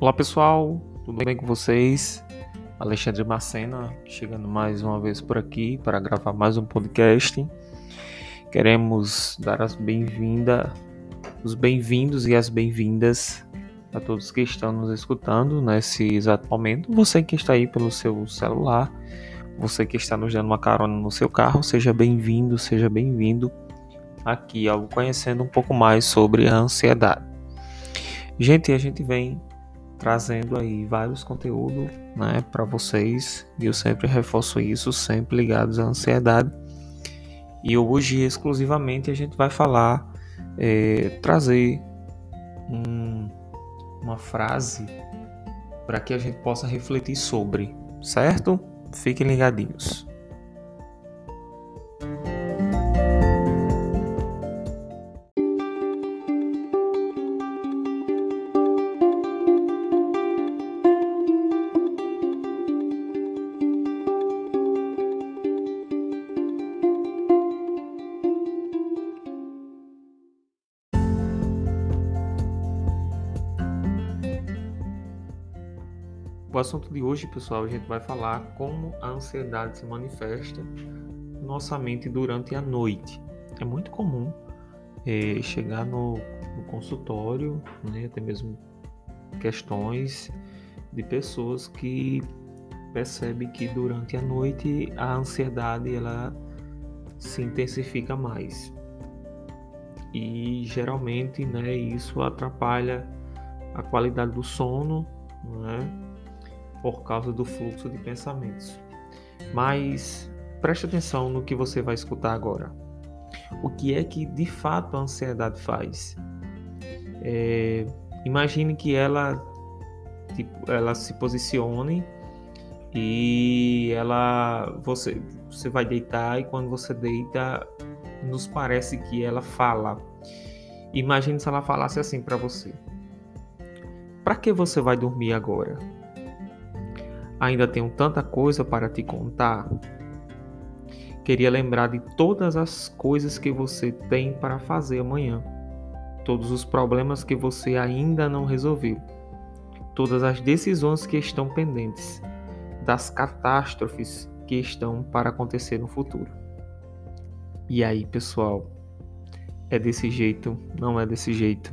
Olá pessoal, tudo bem com vocês? Alexandre Macena chegando mais uma vez por aqui para gravar mais um podcast. Queremos dar as bem-vindas, os bem-vindos e as bem-vindas a todos que estão nos escutando nesse exato momento. Você que está aí pelo seu celular, você que está nos dando uma carona no seu carro, seja bem-vindo, seja bem-vindo aqui ao conhecendo um pouco mais sobre a ansiedade. Gente, a gente vem trazendo aí vários conteúdos né, para vocês e eu sempre reforço isso, sempre ligados à ansiedade. E hoje, exclusivamente, a gente vai falar, é, trazer um, uma frase para que a gente possa refletir sobre, certo? Fiquem ligadinhos. O assunto de hoje, pessoal, a gente vai falar como a ansiedade se manifesta na nossa mente durante a noite. É muito comum é, chegar no, no consultório, né, até mesmo questões de pessoas que percebem que durante a noite a ansiedade ela se intensifica mais. E geralmente, né, isso atrapalha a qualidade do sono, né? Por causa do fluxo de pensamentos. Mas preste atenção no que você vai escutar agora. O que é que de fato a ansiedade faz? É, imagine que ela, tipo, ela se posicione e ela você você vai deitar e quando você deita nos parece que ela fala. Imagine se ela falasse assim para você: Para que você vai dormir agora? Ainda tenho tanta coisa para te contar. Queria lembrar de todas as coisas que você tem para fazer amanhã, todos os problemas que você ainda não resolveu, todas as decisões que estão pendentes, das catástrofes que estão para acontecer no futuro. E aí, pessoal, é desse jeito? Não é desse jeito?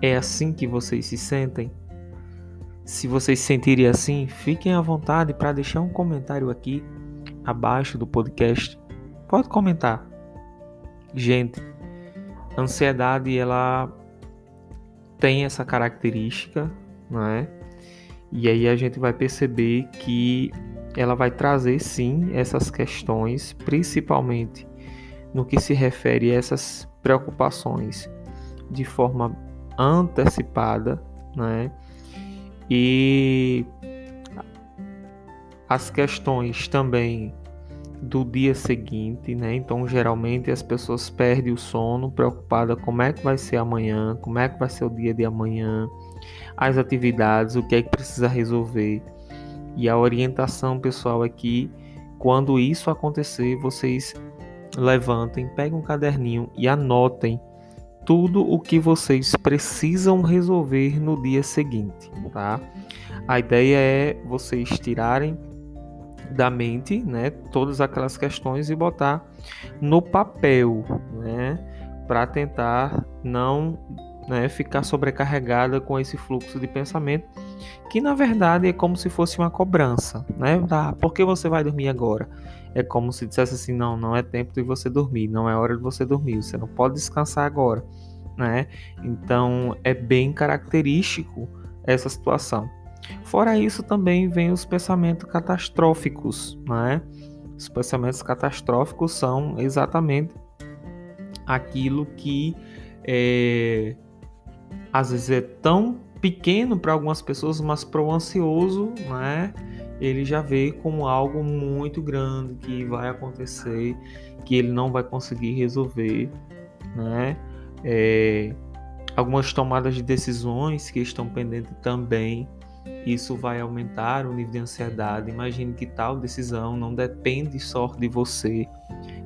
É assim que vocês se sentem? Se vocês se sentirem assim, fiquem à vontade para deixar um comentário aqui abaixo do podcast. Pode comentar. Gente, ansiedade ela tem essa característica, não é? E aí a gente vai perceber que ela vai trazer sim essas questões, principalmente no que se refere a essas preocupações de forma antecipada, né? E as questões também do dia seguinte, né? Então, geralmente as pessoas perdem o sono, preocupada como é que vai ser amanhã, como é que vai ser o dia de amanhã, as atividades, o que é que precisa resolver. E a orientação pessoal aqui, quando isso acontecer, vocês levantem, peguem um caderninho e anotem tudo o que vocês precisam resolver no dia seguinte, tá? A ideia é vocês tirarem da mente, né, todas aquelas questões e botar no papel, né, para tentar não né, ficar sobrecarregada com esse fluxo de pensamento, que na verdade é como se fosse uma cobrança, né? Ah, por que você vai dormir agora? É como se dissesse assim, não, não é tempo de você dormir, não é hora de você dormir, você não pode descansar agora, né? Então é bem característico essa situação. Fora isso, também vem os pensamentos catastróficos, né? Os pensamentos catastróficos são exatamente aquilo que é, às vezes é tão pequeno para algumas pessoas, mas para o ansioso, né? Ele já vê como algo muito grande que vai acontecer, que ele não vai conseguir resolver, né? É, algumas tomadas de decisões que estão pendentes também. Isso vai aumentar o nível de ansiedade. Imagine que tal decisão não depende só de você,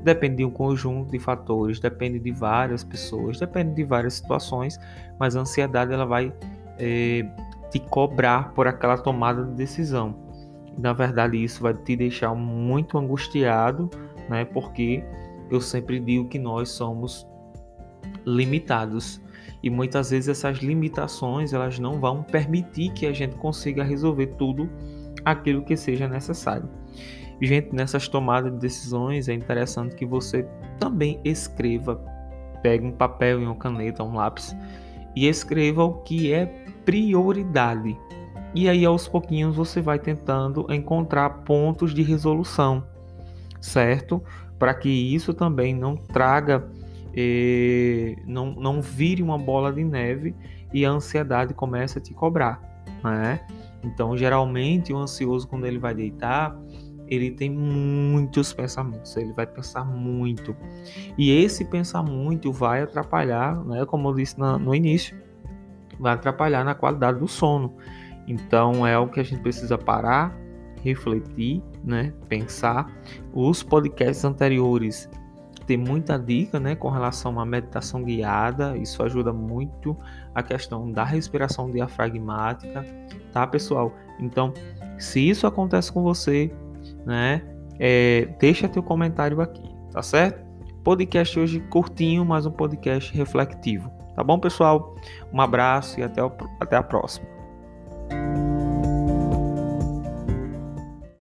depende de um conjunto de fatores, depende de várias pessoas, depende de várias situações, mas a ansiedade ela vai é, te cobrar por aquela tomada de decisão. Na verdade, isso vai te deixar muito angustiado, né? Porque eu sempre digo que nós somos limitados e muitas vezes essas limitações elas não vão permitir que a gente consiga resolver tudo aquilo que seja necessário. Gente, nessas tomadas de decisões é interessante que você também escreva, pegue um papel e uma caneta, um lápis e escreva o que é prioridade. E aí aos pouquinhos você vai tentando encontrar pontos de resolução, certo? Para que isso também não traga eh, não, não vire uma bola de neve e a ansiedade começa a te cobrar, né? Então, geralmente, o ansioso, quando ele vai deitar, ele tem muitos pensamentos, ele vai pensar muito. E esse pensar muito vai atrapalhar, né, como eu disse no, no início, vai atrapalhar na qualidade do sono. Então, é o que a gente precisa parar, refletir, né, pensar. Os podcasts anteriores tem muita dica, né, com relação à meditação guiada. Isso ajuda muito a questão da respiração diafragmática, tá, pessoal? Então, se isso acontece com você, né, é, deixa teu comentário aqui, tá certo? Podcast hoje curtinho, mas um podcast refletivo. Tá bom, pessoal? Um abraço e até, o, até a próxima.